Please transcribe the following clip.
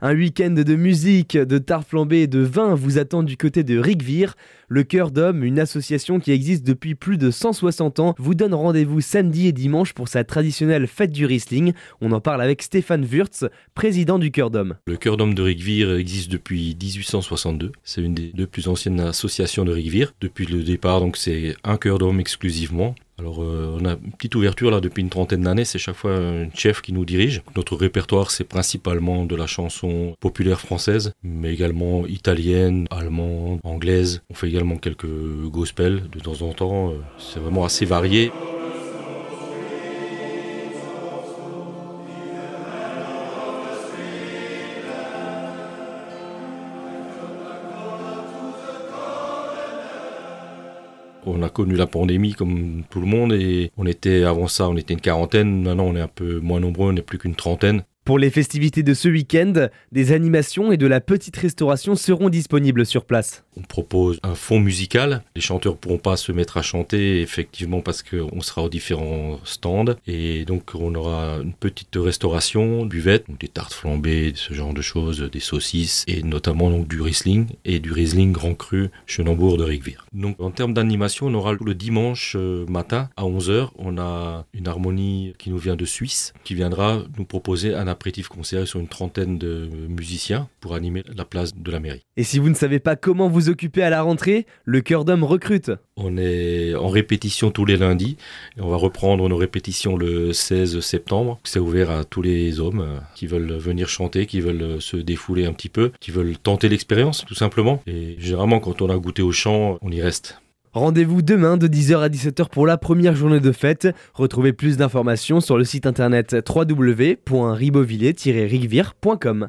Un week-end de musique, de tarte flambée et de vin vous attend du côté de Rigvire. Le Cœur d'Homme, une association qui existe depuis plus de 160 ans, vous donne rendez-vous samedi et dimanche pour sa traditionnelle fête du Riesling. On en parle avec Stéphane Wurtz, président du Cœur d'Homme. Le Cœur d'Homme de Rigvire existe depuis 1862. C'est une des deux plus anciennes associations de Rigvire. Depuis le départ, donc c'est un Cœur d'Homme exclusivement. Alors euh, on a une petite ouverture là depuis une trentaine d'années, c'est chaque fois un chef qui nous dirige. Notre répertoire c'est principalement de la chanson populaire française, mais également italienne, allemande, anglaise. On fait également quelques gospels de temps en temps, euh, c'est vraiment assez varié. On a connu la pandémie comme tout le monde et on était avant ça, on était une quarantaine. Maintenant, on est un peu moins nombreux, on n'est plus qu'une trentaine. Pour les festivités de ce week-end, des animations et de la petite restauration seront disponibles sur place. On propose un fond musical. Les chanteurs pourront pas se mettre à chanter, effectivement, parce qu'on sera aux différents stands. Et donc, on aura une petite restauration, buvette, des tartes flambées, ce genre de choses, des saucisses, et notamment du Riesling et du Riesling Grand Cru Chenambourg de Rigvire. Donc, en termes d'animation, on aura le dimanche euh, matin à 11h, on a une harmonie qui nous vient de Suisse, qui viendra nous proposer un apéritif concert sur une trentaine de musiciens pour animer la place de la mairie. Et si vous ne savez pas comment vous occuper à la rentrée, le cœur d'homme recrute. On est en répétition tous les lundis et on va reprendre nos répétitions le 16 septembre. C'est ouvert à tous les hommes euh, qui veulent venir chanter, qui veulent se défouler un petit peu, qui veulent tenter l'expérience tout simplement. Et généralement quand on a goûté au chant, on y reste. Rendez-vous demain de 10h à 17h pour la première journée de fête. Retrouvez plus d'informations sur le site internet www.ribeauvillé-rigvire.com.